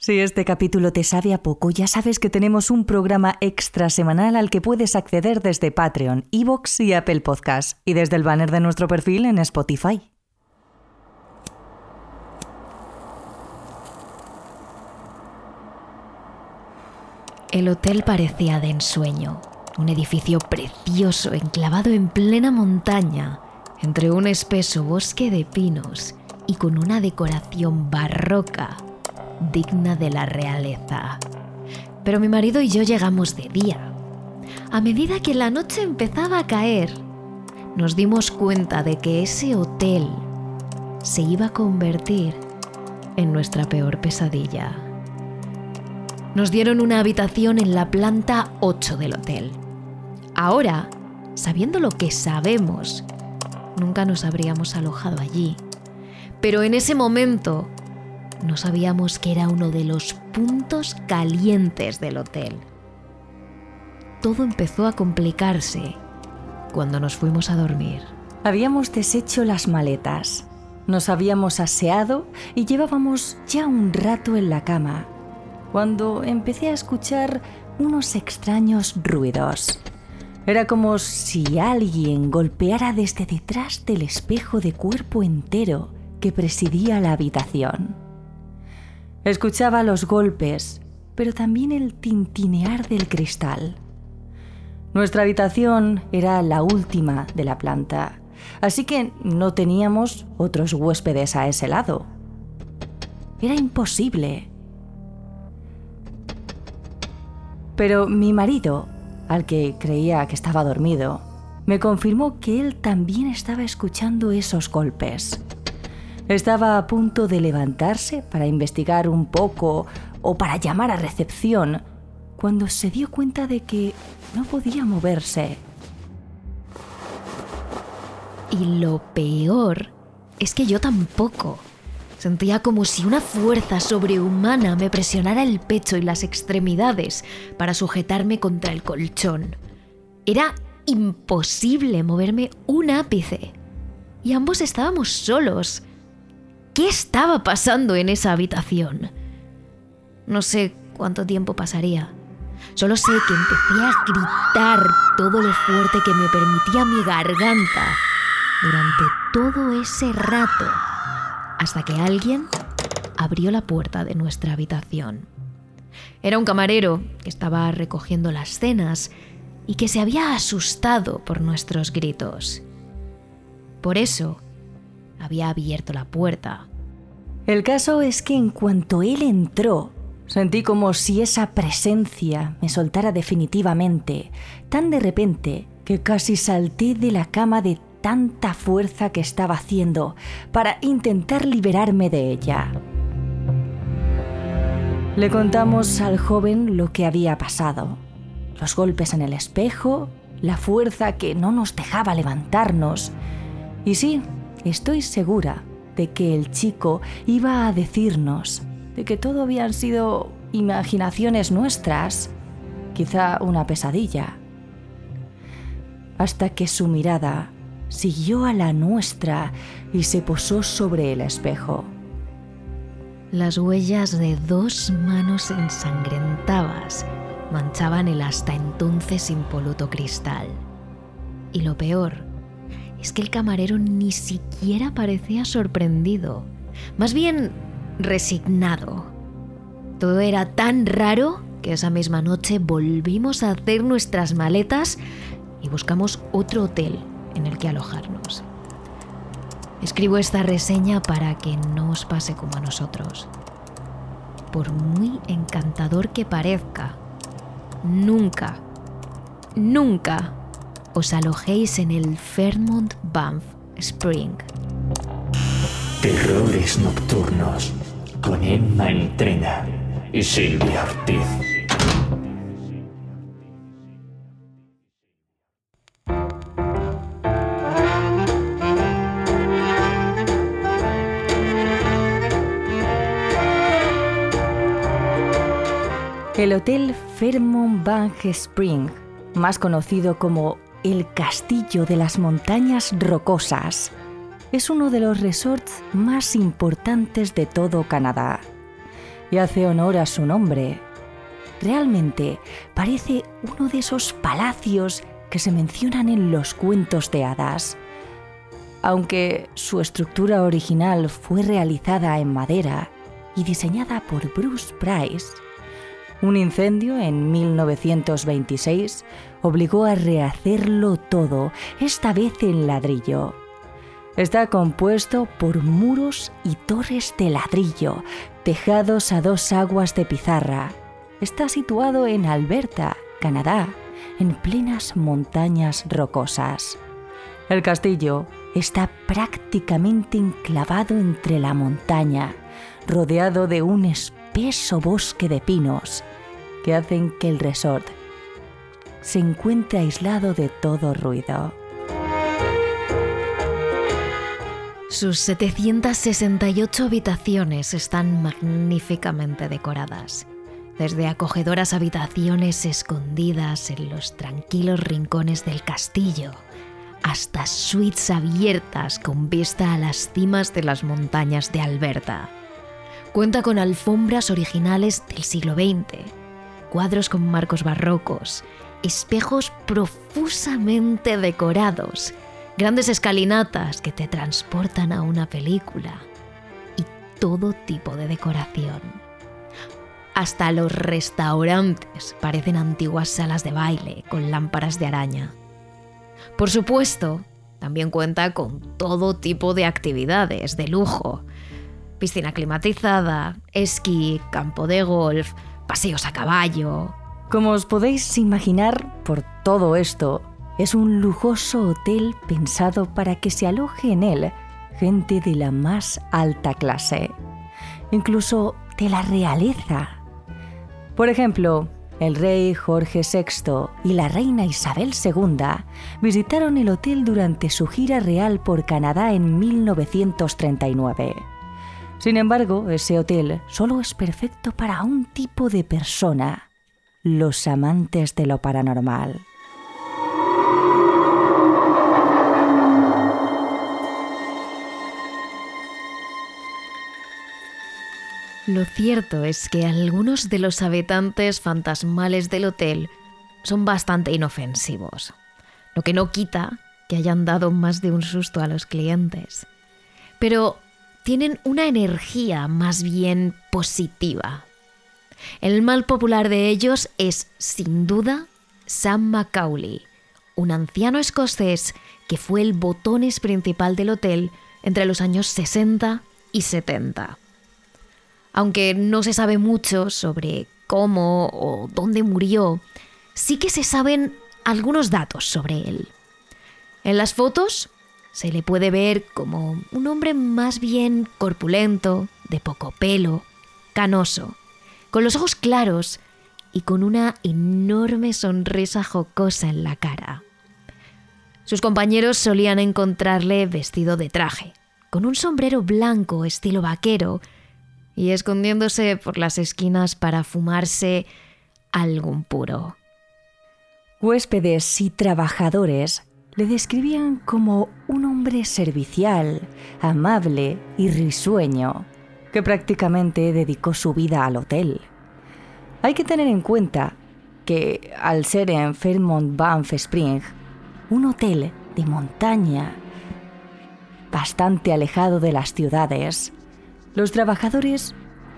Si este capítulo te sabe a poco, ya sabes que tenemos un programa extra semanal al que puedes acceder desde Patreon, Evox y Apple Podcasts, y desde el banner de nuestro perfil en Spotify. El hotel parecía de ensueño, un edificio precioso enclavado en plena montaña, entre un espeso bosque de pinos y con una decoración barroca digna de la realeza. Pero mi marido y yo llegamos de día. A medida que la noche empezaba a caer, nos dimos cuenta de que ese hotel se iba a convertir en nuestra peor pesadilla. Nos dieron una habitación en la planta 8 del hotel. Ahora, sabiendo lo que sabemos, nunca nos habríamos alojado allí. Pero en ese momento no sabíamos que era uno de los puntos calientes del hotel. Todo empezó a complicarse cuando nos fuimos a dormir. Habíamos deshecho las maletas, nos habíamos aseado y llevábamos ya un rato en la cama, cuando empecé a escuchar unos extraños ruidos. Era como si alguien golpeara desde detrás del espejo de cuerpo entero que presidía la habitación. Escuchaba los golpes, pero también el tintinear del cristal. Nuestra habitación era la última de la planta, así que no teníamos otros huéspedes a ese lado. Era imposible. Pero mi marido, al que creía que estaba dormido, me confirmó que él también estaba escuchando esos golpes. Estaba a punto de levantarse para investigar un poco o para llamar a recepción cuando se dio cuenta de que no podía moverse. Y lo peor es que yo tampoco. Sentía como si una fuerza sobrehumana me presionara el pecho y las extremidades para sujetarme contra el colchón. Era imposible moverme un ápice. Y ambos estábamos solos. ¿Qué estaba pasando en esa habitación? No sé cuánto tiempo pasaría. Solo sé que empecé a gritar todo lo fuerte que me permitía mi garganta durante todo ese rato, hasta que alguien abrió la puerta de nuestra habitación. Era un camarero que estaba recogiendo las cenas y que se había asustado por nuestros gritos. Por eso, había abierto la puerta. El caso es que en cuanto él entró, sentí como si esa presencia me soltara definitivamente, tan de repente que casi salté de la cama de tanta fuerza que estaba haciendo para intentar liberarme de ella. Le contamos al joven lo que había pasado, los golpes en el espejo, la fuerza que no nos dejaba levantarnos. Y sí, estoy segura de que el chico iba a decirnos de que todo habían sido imaginaciones nuestras, quizá una pesadilla. Hasta que su mirada siguió a la nuestra y se posó sobre el espejo. Las huellas de dos manos ensangrentadas manchaban el hasta entonces impoluto cristal. Y lo peor es que el camarero ni siquiera parecía sorprendido, más bien resignado. Todo era tan raro que esa misma noche volvimos a hacer nuestras maletas y buscamos otro hotel en el que alojarnos. Escribo esta reseña para que no os pase como a nosotros. Por muy encantador que parezca, nunca, nunca os alojéis en el Fairmont Banff Spring. Terrores nocturnos con Emma Entrena y Silvia Ortiz. El Hotel Fairmont Bank Spring, más conocido como el Castillo de las Montañas Rocosas, es uno de los resorts más importantes de todo Canadá. Y hace honor a su nombre. Realmente parece uno de esos palacios que se mencionan en los cuentos de hadas. Aunque su estructura original fue realizada en madera y diseñada por Bruce Price, un incendio en 1926 obligó a rehacerlo todo, esta vez en ladrillo. Está compuesto por muros y torres de ladrillo, tejados a dos aguas de pizarra. Está situado en Alberta, Canadá, en plenas montañas rocosas. El castillo está prácticamente enclavado entre la montaña, rodeado de un espeso bosque de pinos que hacen que el resort se encuentre aislado de todo ruido. Sus 768 habitaciones están magníficamente decoradas, desde acogedoras habitaciones escondidas en los tranquilos rincones del castillo, hasta suites abiertas con vista a las cimas de las montañas de Alberta. Cuenta con alfombras originales del siglo XX, cuadros con marcos barrocos, espejos profusamente decorados, grandes escalinatas que te transportan a una película y todo tipo de decoración. Hasta los restaurantes parecen antiguas salas de baile con lámparas de araña. Por supuesto, también cuenta con todo tipo de actividades de lujo. Piscina climatizada, esquí, campo de golf, paseos a caballo. Como os podéis imaginar, por todo esto, es un lujoso hotel pensado para que se aloje en él gente de la más alta clase, incluso de la realeza. Por ejemplo, el rey Jorge VI y la reina Isabel II visitaron el hotel durante su gira real por Canadá en 1939. Sin embargo, ese hotel solo es perfecto para un tipo de persona, los amantes de lo paranormal. Lo cierto es que algunos de los habitantes fantasmales del hotel son bastante inofensivos, lo que no quita que hayan dado más de un susto a los clientes. Pero tienen una energía más bien positiva. El mal popular de ellos es, sin duda, Sam Macaulay, un anciano escocés que fue el botones principal del hotel entre los años 60 y 70. Aunque no se sabe mucho sobre cómo o dónde murió, sí que se saben algunos datos sobre él. En las fotos se le puede ver como un hombre más bien corpulento, de poco pelo, canoso, con los ojos claros y con una enorme sonrisa jocosa en la cara. Sus compañeros solían encontrarle vestido de traje, con un sombrero blanco estilo vaquero y escondiéndose por las esquinas para fumarse algún puro. Huéspedes y trabajadores le describían como un hombre servicial, amable y risueño, que prácticamente dedicó su vida al hotel. Hay que tener en cuenta que al ser en Fairmont Banff Spring, un hotel de montaña bastante alejado de las ciudades, los trabajadores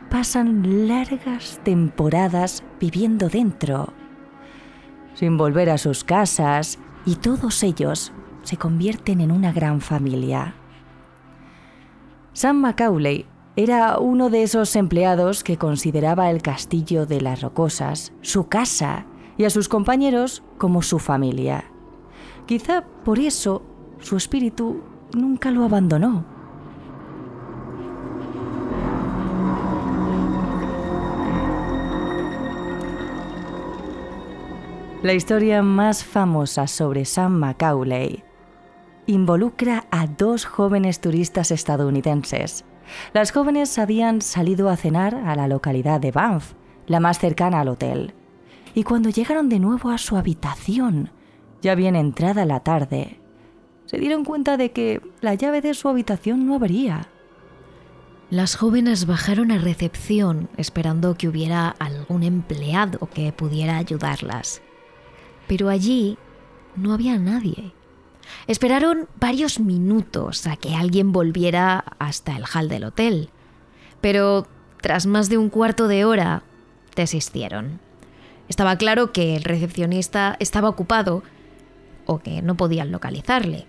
pasan largas temporadas viviendo dentro, sin volver a sus casas, y todos ellos se convierten en una gran familia. Sam Macaulay era uno de esos empleados que consideraba el castillo de las rocosas su casa y a sus compañeros como su familia. Quizá por eso su espíritu nunca lo abandonó. La historia más famosa sobre Sam Macaulay involucra a dos jóvenes turistas estadounidenses. Las jóvenes habían salido a cenar a la localidad de Banff, la más cercana al hotel. Y cuando llegaron de nuevo a su habitación, ya bien entrada la tarde, se dieron cuenta de que la llave de su habitación no abría. Las jóvenes bajaron a recepción esperando que hubiera algún empleado que pudiera ayudarlas pero allí no había nadie. Esperaron varios minutos a que alguien volviera hasta el hall del hotel, pero tras más de un cuarto de hora desistieron. Estaba claro que el recepcionista estaba ocupado o que no podían localizarle.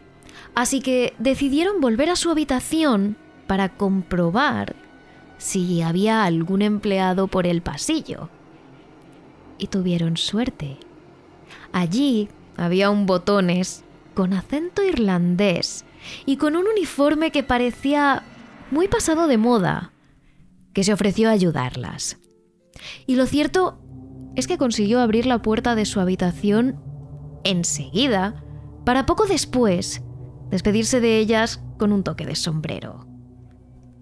Así que decidieron volver a su habitación para comprobar si había algún empleado por el pasillo. Y tuvieron suerte. Allí había un botones con acento irlandés y con un uniforme que parecía muy pasado de moda, que se ofreció a ayudarlas. Y lo cierto es que consiguió abrir la puerta de su habitación enseguida, para poco después despedirse de ellas con un toque de sombrero,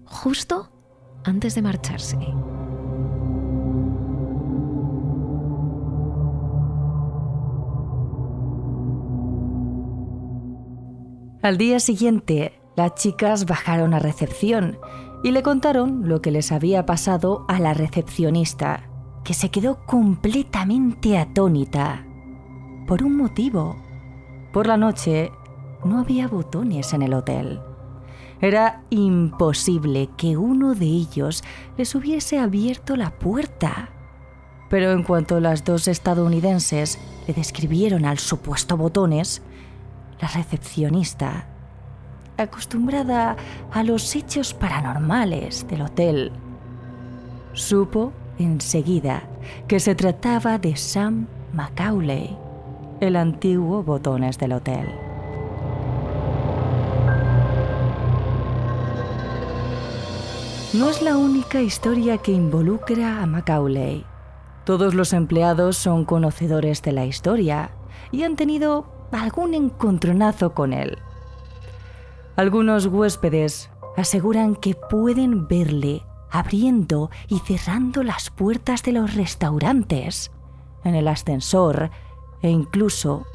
justo antes de marcharse. Al día siguiente, las chicas bajaron a recepción y le contaron lo que les había pasado a la recepcionista, que se quedó completamente atónita. Por un motivo. Por la noche no había botones en el hotel. Era imposible que uno de ellos les hubiese abierto la puerta. Pero en cuanto las dos estadounidenses le describieron al supuesto botones, la recepcionista, acostumbrada a los hechos paranormales del hotel, supo enseguida que se trataba de Sam Macaulay, el antiguo botones del hotel. No es la única historia que involucra a Macaulay. Todos los empleados son conocedores de la historia y han tenido algún encontronazo con él. Algunos huéspedes aseguran que pueden verle abriendo y cerrando las puertas de los restaurantes, en el ascensor e incluso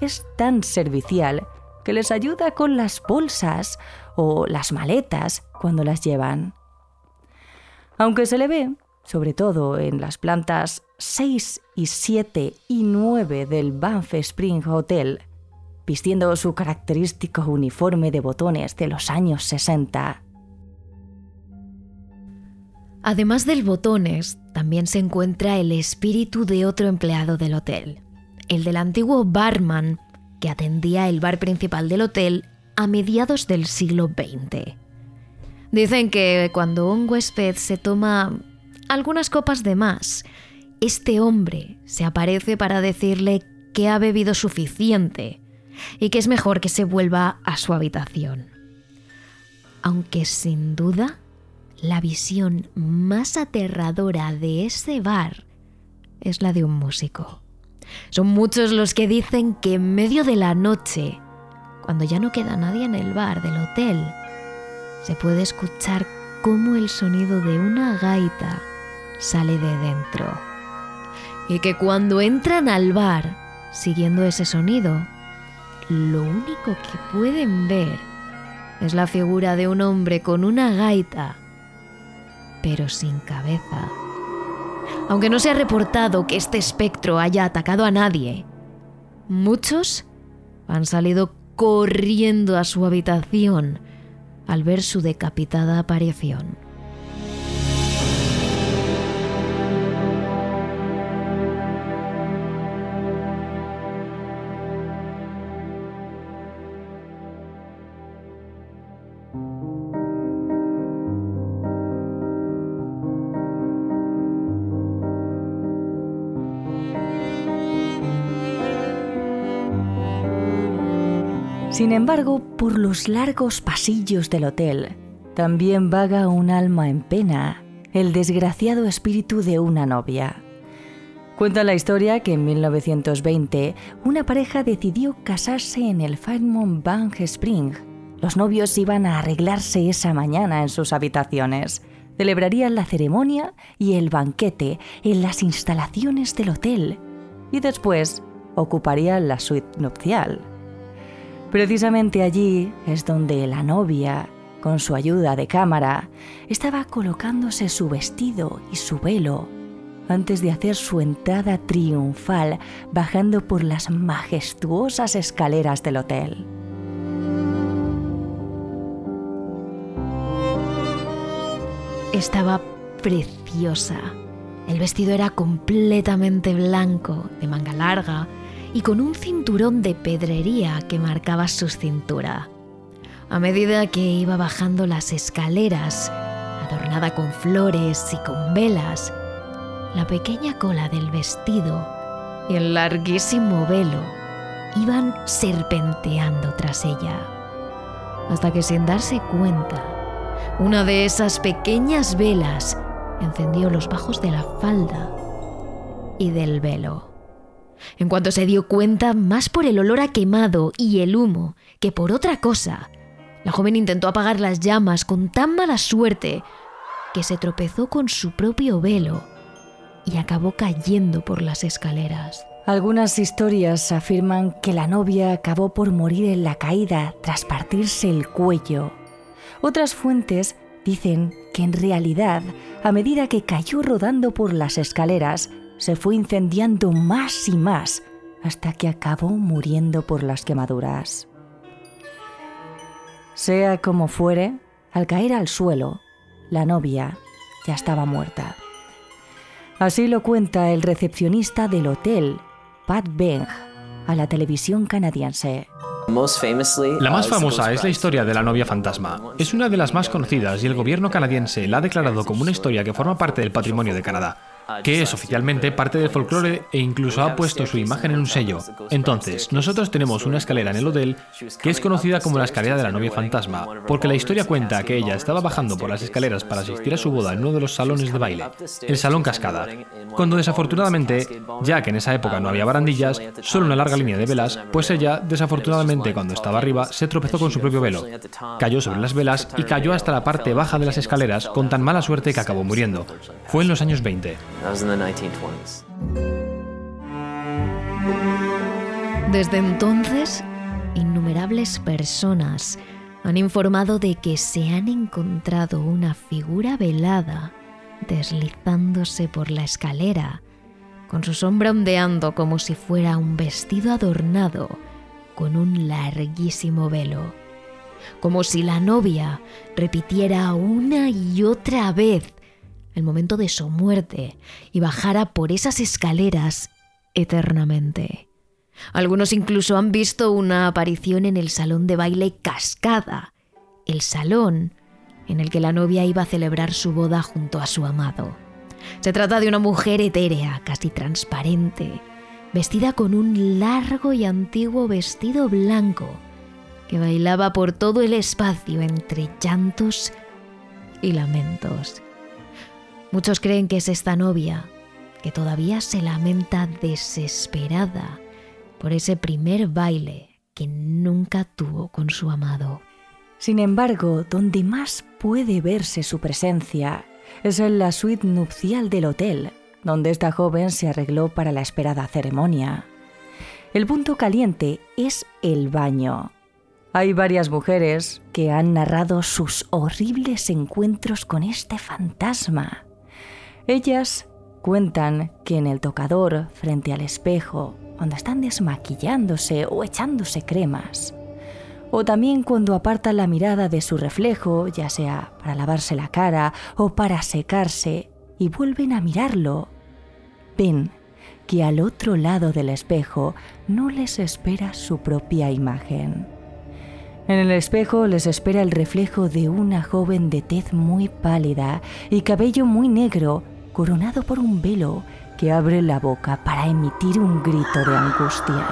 es tan servicial que les ayuda con las bolsas o las maletas cuando las llevan. Aunque se le ve, sobre todo en las plantas 6 y 7 y 9 del Banff Spring Hotel, vistiendo su característico uniforme de botones de los años 60. Además del botones, también se encuentra el espíritu de otro empleado del hotel, el del antiguo barman que atendía el bar principal del hotel a mediados del siglo XX. Dicen que cuando un huésped se toma algunas copas de más, este hombre se aparece para decirle que ha bebido suficiente y que es mejor que se vuelva a su habitación. Aunque sin duda, la visión más aterradora de ese bar es la de un músico. Son muchos los que dicen que en medio de la noche, cuando ya no queda nadie en el bar del hotel, se puede escuchar cómo el sonido de una gaita sale de dentro y que cuando entran al bar, siguiendo ese sonido, lo único que pueden ver es la figura de un hombre con una gaita, pero sin cabeza. Aunque no se ha reportado que este espectro haya atacado a nadie, muchos han salido corriendo a su habitación al ver su decapitada aparición. Sin embargo, por los largos pasillos del hotel, también vaga un alma en pena, el desgraciado espíritu de una novia. Cuenta la historia que en 1920 una pareja decidió casarse en el Fairmont Bank Spring. Los novios iban a arreglarse esa mañana en sus habitaciones. Celebrarían la ceremonia y el banquete en las instalaciones del hotel y después ocuparían la suite nupcial. Precisamente allí es donde la novia, con su ayuda de cámara, estaba colocándose su vestido y su velo antes de hacer su entrada triunfal bajando por las majestuosas escaleras del hotel. Estaba preciosa. El vestido era completamente blanco, de manga larga y con un cinturón de pedrería que marcaba su cintura. A medida que iba bajando las escaleras, adornada con flores y con velas, la pequeña cola del vestido y el larguísimo velo iban serpenteando tras ella, hasta que sin darse cuenta, una de esas pequeñas velas encendió los bajos de la falda y del velo. En cuanto se dio cuenta, más por el olor a quemado y el humo que por otra cosa, la joven intentó apagar las llamas con tan mala suerte que se tropezó con su propio velo y acabó cayendo por las escaleras. Algunas historias afirman que la novia acabó por morir en la caída tras partirse el cuello. Otras fuentes dicen que en realidad, a medida que cayó rodando por las escaleras, se fue incendiando más y más hasta que acabó muriendo por las quemaduras. Sea como fuere, al caer al suelo, la novia ya estaba muerta. Así lo cuenta el recepcionista del hotel, Pat Beng, a la televisión canadiense. La más famosa es la historia de la novia fantasma. Es una de las más conocidas y el gobierno canadiense la ha declarado como una historia que forma parte del patrimonio de Canadá que es oficialmente parte del folclore e incluso ha puesto su imagen en un sello. Entonces, nosotros tenemos una escalera en el hotel que es conocida como la escalera de la novia fantasma, porque la historia cuenta que ella estaba bajando por las escaleras para asistir a su boda en uno de los salones de baile, el Salón Cascada, cuando desafortunadamente, ya que en esa época no había barandillas, solo una larga línea de velas, pues ella, desafortunadamente cuando estaba arriba, se tropezó con su propio velo, cayó sobre las velas y cayó hasta la parte baja de las escaleras con tan mala suerte que acabó muriendo. Fue en los años 20. Desde entonces, innumerables personas han informado de que se han encontrado una figura velada deslizándose por la escalera, con su sombra ondeando como si fuera un vestido adornado con un larguísimo velo, como si la novia repitiera una y otra vez el momento de su muerte y bajara por esas escaleras eternamente. Algunos incluso han visto una aparición en el salón de baile Cascada, el salón en el que la novia iba a celebrar su boda junto a su amado. Se trata de una mujer etérea, casi transparente, vestida con un largo y antiguo vestido blanco, que bailaba por todo el espacio entre llantos y lamentos. Muchos creen que es esta novia, que todavía se lamenta desesperada por ese primer baile que nunca tuvo con su amado. Sin embargo, donde más puede verse su presencia es en la suite nupcial del hotel, donde esta joven se arregló para la esperada ceremonia. El punto caliente es el baño. Hay varias mujeres que han narrado sus horribles encuentros con este fantasma. Ellas cuentan que en el tocador, frente al espejo, cuando están desmaquillándose o echándose cremas, o también cuando apartan la mirada de su reflejo, ya sea para lavarse la cara o para secarse, y vuelven a mirarlo, ven que al otro lado del espejo no les espera su propia imagen. En el espejo les espera el reflejo de una joven de tez muy pálida y cabello muy negro coronado por un velo que abre la boca para emitir un grito de angustia.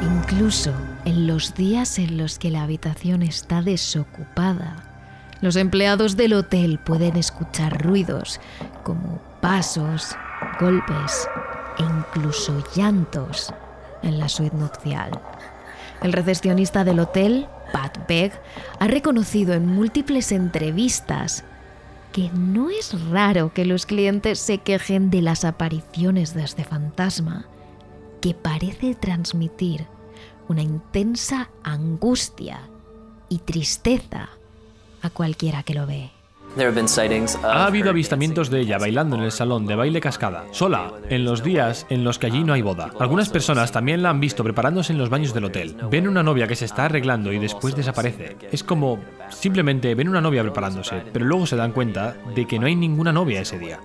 Incluso en los días en los que la habitación está desocupada, los empleados del hotel pueden escuchar ruidos como pasos, golpes e incluso llantos en la suite nupcial. El recepcionista del hotel, Pat Beck, ha reconocido en múltiples entrevistas que no es raro que los clientes se quejen de las apariciones de este fantasma, que parece transmitir una intensa angustia y tristeza a cualquiera que lo ve. Ha habido avistamientos de ella bailando en el salón de baile cascada, sola, en los días en los que allí no hay boda. Algunas personas también la han visto preparándose en los baños del hotel. Ven una novia que se está arreglando y después desaparece. Es como simplemente ven una novia preparándose, pero luego se dan cuenta de que no hay ninguna novia ese día.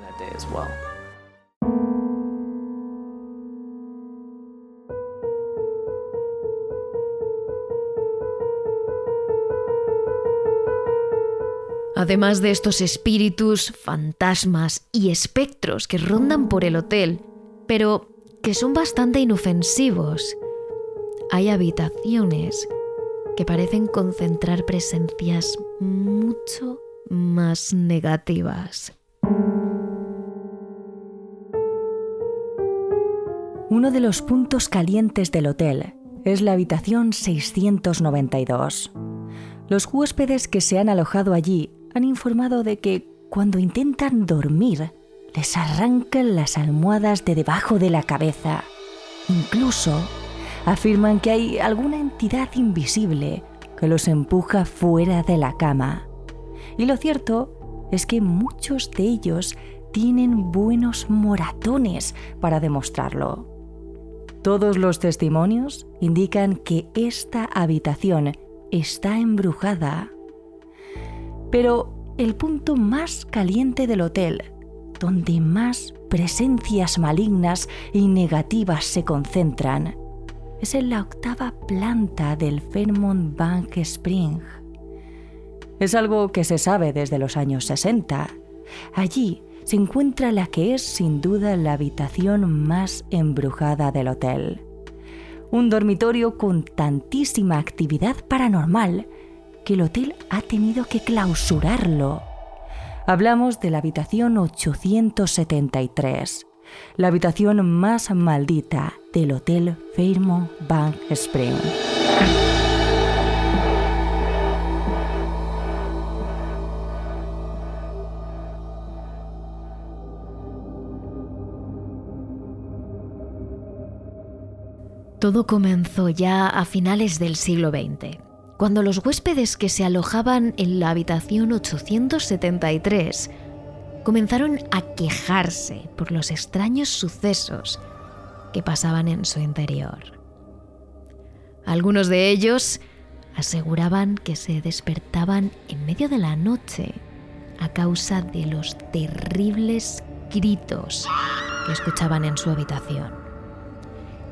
Además de estos espíritus, fantasmas y espectros que rondan por el hotel, pero que son bastante inofensivos, hay habitaciones que parecen concentrar presencias mucho más negativas. Uno de los puntos calientes del hotel es la habitación 692. Los huéspedes que se han alojado allí han informado de que cuando intentan dormir, les arrancan las almohadas de debajo de la cabeza. Incluso afirman que hay alguna entidad invisible que los empuja fuera de la cama. Y lo cierto es que muchos de ellos tienen buenos moratones para demostrarlo. Todos los testimonios indican que esta habitación está embrujada pero el punto más caliente del hotel, donde más presencias malignas y negativas se concentran, es en la octava planta del Fairmont Bank Spring. Es algo que se sabe desde los años 60. Allí se encuentra la que es sin duda la habitación más embrujada del hotel. Un dormitorio con tantísima actividad paranormal el hotel ha tenido que clausurarlo. Hablamos de la habitación 873, la habitación más maldita del Hotel Fairmont Bank Spring. Todo comenzó ya a finales del siglo XX cuando los huéspedes que se alojaban en la habitación 873 comenzaron a quejarse por los extraños sucesos que pasaban en su interior. Algunos de ellos aseguraban que se despertaban en medio de la noche a causa de los terribles gritos que escuchaban en su habitación.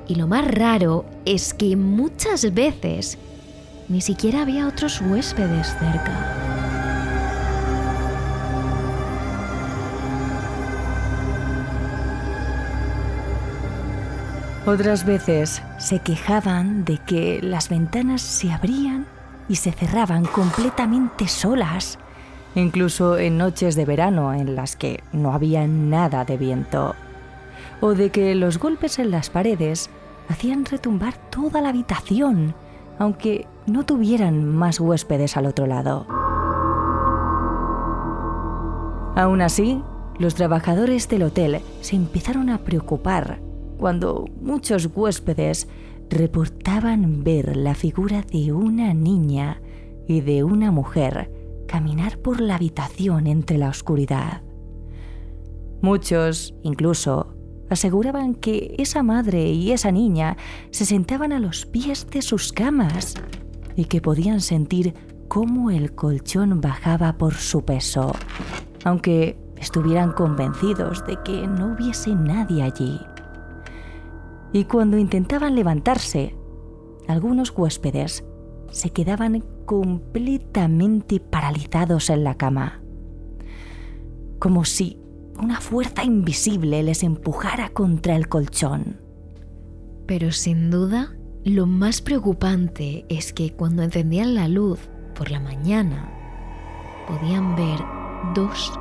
Y lo más raro es que muchas veces ni siquiera había otros huéspedes cerca. Otras veces se quejaban de que las ventanas se abrían y se cerraban completamente solas, incluso en noches de verano en las que no había nada de viento, o de que los golpes en las paredes hacían retumbar toda la habitación, aunque no tuvieran más huéspedes al otro lado. Aún así, los trabajadores del hotel se empezaron a preocupar cuando muchos huéspedes reportaban ver la figura de una niña y de una mujer caminar por la habitación entre la oscuridad. Muchos, incluso, aseguraban que esa madre y esa niña se sentaban a los pies de sus camas y que podían sentir cómo el colchón bajaba por su peso, aunque estuvieran convencidos de que no hubiese nadie allí. Y cuando intentaban levantarse, algunos huéspedes se quedaban completamente paralizados en la cama, como si una fuerza invisible les empujara contra el colchón. Pero sin duda, Lo más preocupante es que cuando encendían la luz por la mañana, podían ver dos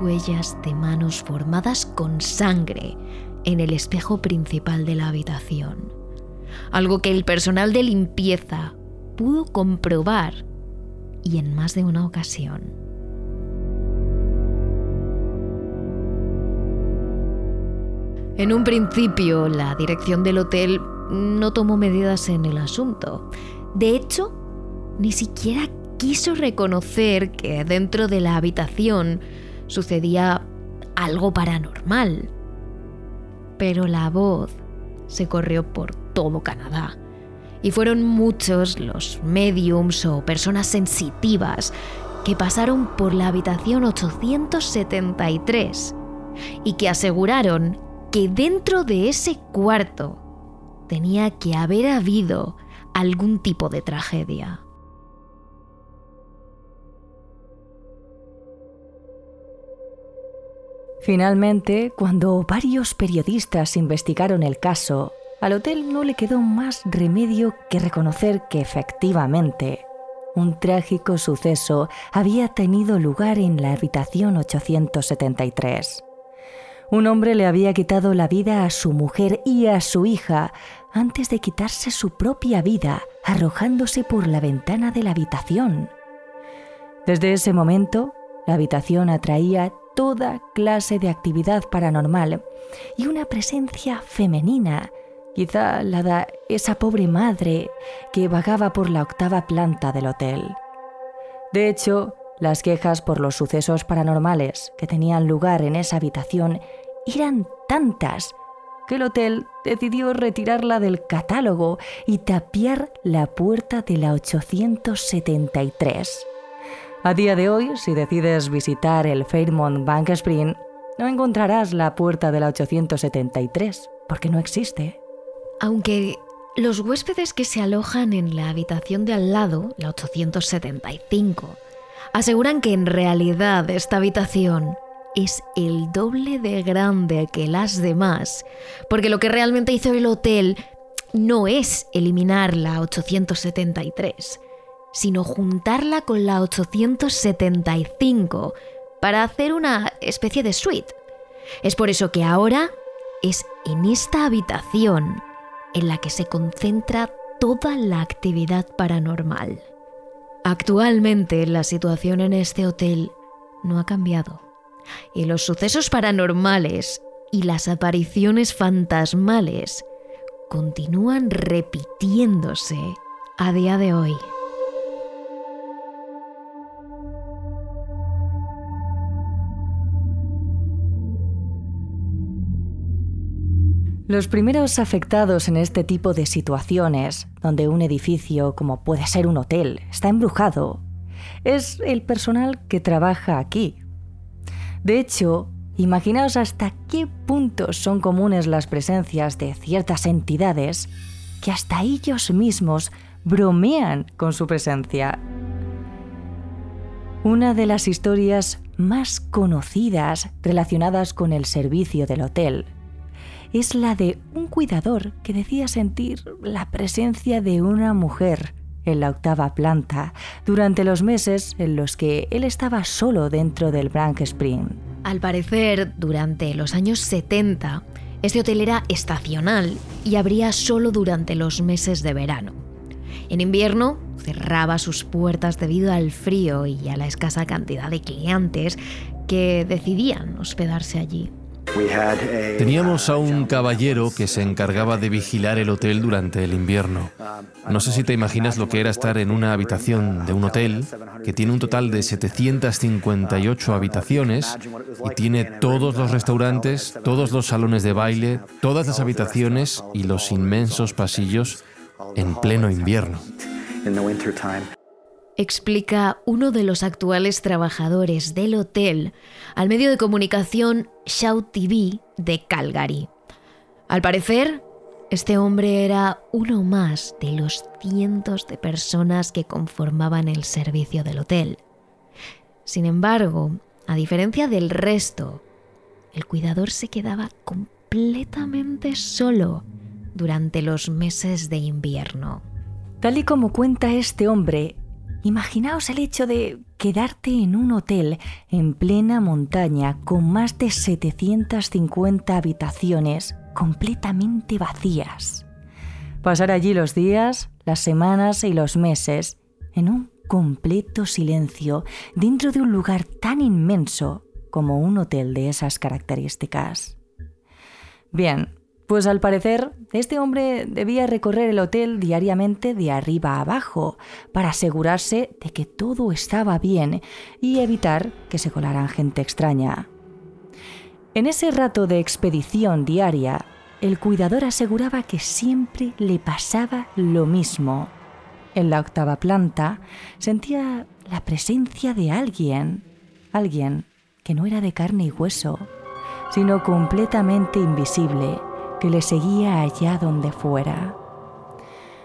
huellas de manos formadas con sangre en el espejo principal de la habitación. Algo que el personal de limpieza pudo comprobar y en más de una ocasión. En un principio, la dirección del hotel no tomó medidas en el asunto. De hecho, ni siquiera quiso reconocer que dentro de la habitación sucedía algo paranormal. Pero la voz se corrió por todo Canadá. Y fueron muchos los mediums o personas sensitivas que pasaron por la habitación 873 y que aseguraron que dentro de ese cuarto tenía que haber habido algún tipo de tragedia. Finalmente, cuando varios periodistas investigaron el caso, al hotel no le quedó más remedio que reconocer que efectivamente un trágico suceso había tenido lugar en la habitación 873. Un hombre le había quitado la vida a su mujer y a su hija antes de quitarse su propia vida arrojándose por la ventana de la habitación. Desde ese momento, la habitación atraía toda clase de actividad paranormal y una presencia femenina, quizá la de esa pobre madre que vagaba por la octava planta del hotel. De hecho, las quejas por los sucesos paranormales que tenían lugar en esa habitación eran tantas que el hotel decidió retirarla del catálogo y tapiar la puerta de la 873. A día de hoy, si decides visitar el Fairmont Bank Spring, no encontrarás la puerta de la 873, porque no existe. Aunque los huéspedes que se alojan en la habitación de al lado, la 875, aseguran que en realidad esta habitación es el doble de grande que las demás, porque lo que realmente hizo el hotel no es eliminar la 873, sino juntarla con la 875 para hacer una especie de suite. Es por eso que ahora es en esta habitación en la que se concentra toda la actividad paranormal. Actualmente la situación en este hotel no ha cambiado y los sucesos paranormales y las apariciones fantasmales continúan repitiéndose a día de hoy. Los primeros afectados en este tipo de situaciones, donde un edificio, como puede ser un hotel, está embrujado, es el personal que trabaja aquí. De hecho, imaginaos hasta qué punto son comunes las presencias de ciertas entidades que hasta ellos mismos bromean con su presencia. Una de las historias más conocidas relacionadas con el servicio del hotel es la de un cuidador que decía sentir la presencia de una mujer en la octava planta durante los meses en los que él estaba solo dentro del Brank Spring. Al parecer, durante los años 70, este hotel era estacional y abría solo durante los meses de verano. En invierno cerraba sus puertas debido al frío y a la escasa cantidad de clientes que decidían hospedarse allí. Teníamos a un caballero que se encargaba de vigilar el hotel durante el invierno. No sé si te imaginas lo que era estar en una habitación de un hotel que tiene un total de 758 habitaciones y tiene todos los restaurantes, todos los salones de baile, todas las habitaciones y los inmensos pasillos en pleno invierno explica uno de los actuales trabajadores del hotel al medio de comunicación Shout TV de Calgary. Al parecer, este hombre era uno más de los cientos de personas que conformaban el servicio del hotel. Sin embargo, a diferencia del resto, el cuidador se quedaba completamente solo durante los meses de invierno. Tal y como cuenta este hombre, imaginaos el hecho de quedarte en un hotel en plena montaña con más de 750 habitaciones completamente vacías. Pasar allí los días, las semanas y los meses en un completo silencio dentro de un lugar tan inmenso como un hotel de esas características. Bien, pues al parecer este hombre debía recorrer el hotel diariamente de arriba a abajo para asegurarse de que todo estaba bien y evitar que se colaran gente extraña. En ese rato de expedición diaria, el cuidador aseguraba que siempre le pasaba lo mismo. En la octava planta sentía la presencia de alguien, alguien que no era de carne y hueso, sino completamente invisible, que le seguía allá donde fuera.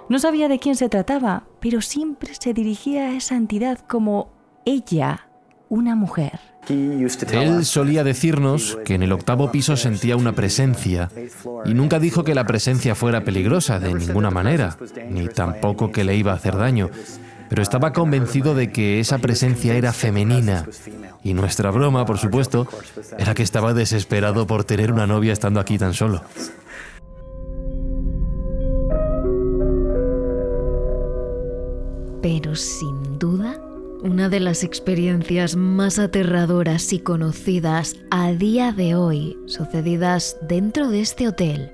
No sabía de quién se trataba, pero siempre se dirigía a esa entidad como ella, una mujer. Él solía decirnos que en el octavo piso sentía una presencia y nunca dijo que la presencia fuera peligrosa de ninguna manera, ni tampoco que le iba a hacer daño, pero estaba convencido de que esa presencia era femenina. Y nuestra broma, por supuesto, era que estaba desesperado por tener una novia estando aquí tan solo. Pero sin duda una de las experiencias más aterradoras y conocidas a día de hoy sucedidas dentro de este hotel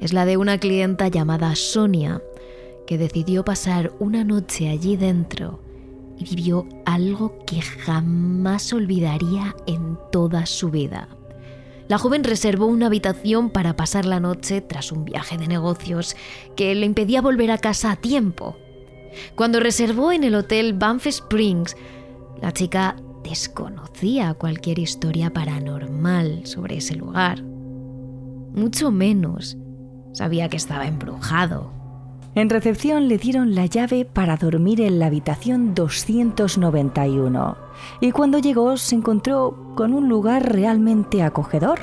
es la de una clienta llamada Sonia, que decidió pasar una noche allí dentro y vivió algo que jamás olvidaría en toda su vida. La joven reservó una habitación para pasar la noche tras un viaje de negocios que le impedía volver a casa a tiempo. Cuando reservó en el hotel Banff Springs, la chica desconocía cualquier historia paranormal sobre ese lugar. Mucho menos sabía que estaba embrujado. En recepción le dieron la llave para dormir en la habitación 291 y cuando llegó se encontró con un lugar realmente acogedor.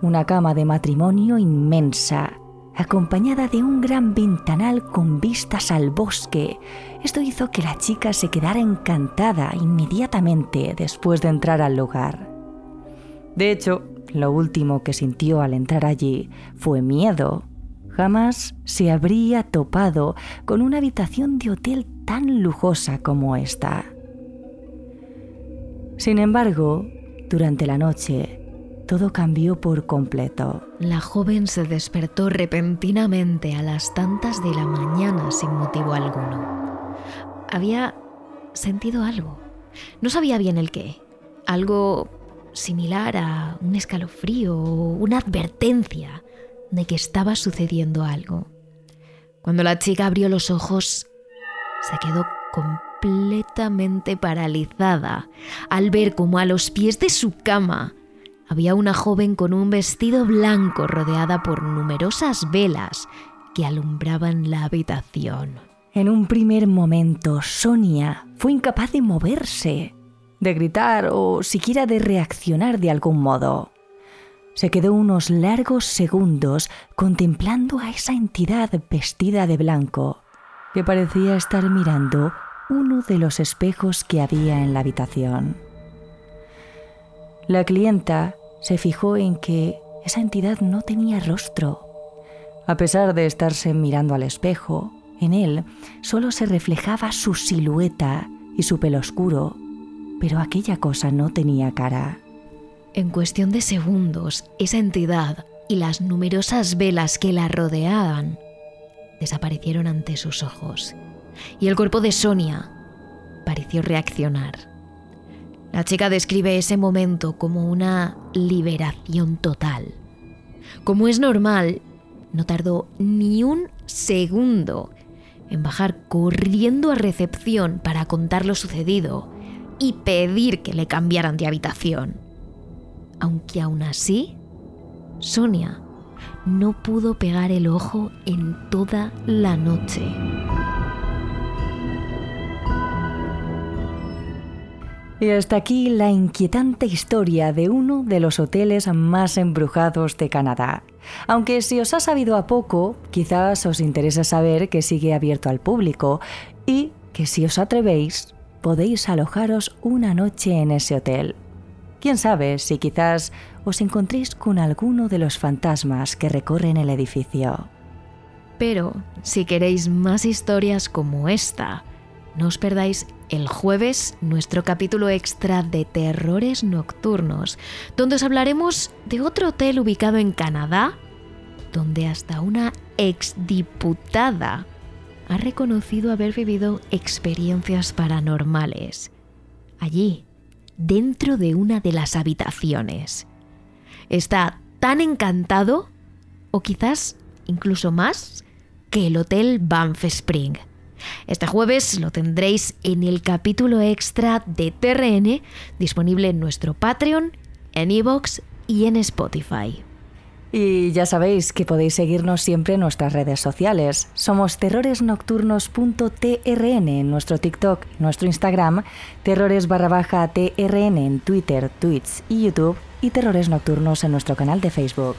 Una cama de matrimonio inmensa, acompañada de un gran ventanal con vistas al bosque. Esto hizo que la chica se quedara encantada inmediatamente después de entrar al lugar. De hecho, lo último que sintió al entrar allí fue miedo. Jamás se habría topado con una habitación de hotel tan lujosa como esta. Sin embargo, durante la noche, todo cambió por completo. La joven se despertó repentinamente a las tantas de la mañana sin motivo alguno. Había sentido algo. No sabía bien el qué. Algo similar a un escalofrío o una advertencia de que estaba sucediendo algo. Cuando la chica abrió los ojos, se quedó completamente paralizada al ver como a los pies de su cama había una joven con un vestido blanco rodeada por numerosas velas que alumbraban la habitación. En un primer momento, Sonia fue incapaz de moverse, de gritar o siquiera de reaccionar de algún modo. Se quedó unos largos segundos contemplando a esa entidad vestida de blanco, que parecía estar mirando uno de los espejos que había en la habitación. La clienta se fijó en que esa entidad no tenía rostro. A pesar de estarse mirando al espejo, en él solo se reflejaba su silueta y su pelo oscuro, pero aquella cosa no tenía cara. En cuestión de segundos, esa entidad y las numerosas velas que la rodeaban desaparecieron ante sus ojos, y el cuerpo de Sonia pareció reaccionar. La chica describe ese momento como una liberación total. Como es normal, no tardó ni un segundo en bajar corriendo a recepción para contar lo sucedido y pedir que le cambiaran de habitación. Aunque aún así, Sonia no pudo pegar el ojo en toda la noche. Y hasta aquí la inquietante historia de uno de los hoteles más embrujados de Canadá. Aunque si os ha sabido a poco, quizás os interesa saber que sigue abierto al público y que si os atrevéis, podéis alojaros una noche en ese hotel. Quién sabe si quizás os encontréis con alguno de los fantasmas que recorren el edificio. Pero si queréis más historias como esta, no os perdáis el jueves nuestro capítulo extra de Terrores Nocturnos, donde os hablaremos de otro hotel ubicado en Canadá, donde hasta una exdiputada ha reconocido haber vivido experiencias paranormales. Allí, dentro de una de las habitaciones. Está tan encantado, o quizás incluso más, que el Hotel Banff Spring. Este jueves lo tendréis en el capítulo extra de TRN, disponible en nuestro Patreon, en Evox y en Spotify. Y ya sabéis que podéis seguirnos siempre en nuestras redes sociales. Somos terroresnocturnos.trn en nuestro TikTok, nuestro Instagram, terrores barra baja TRN en Twitter, Tweets y YouTube y Terrores Nocturnos en nuestro canal de Facebook.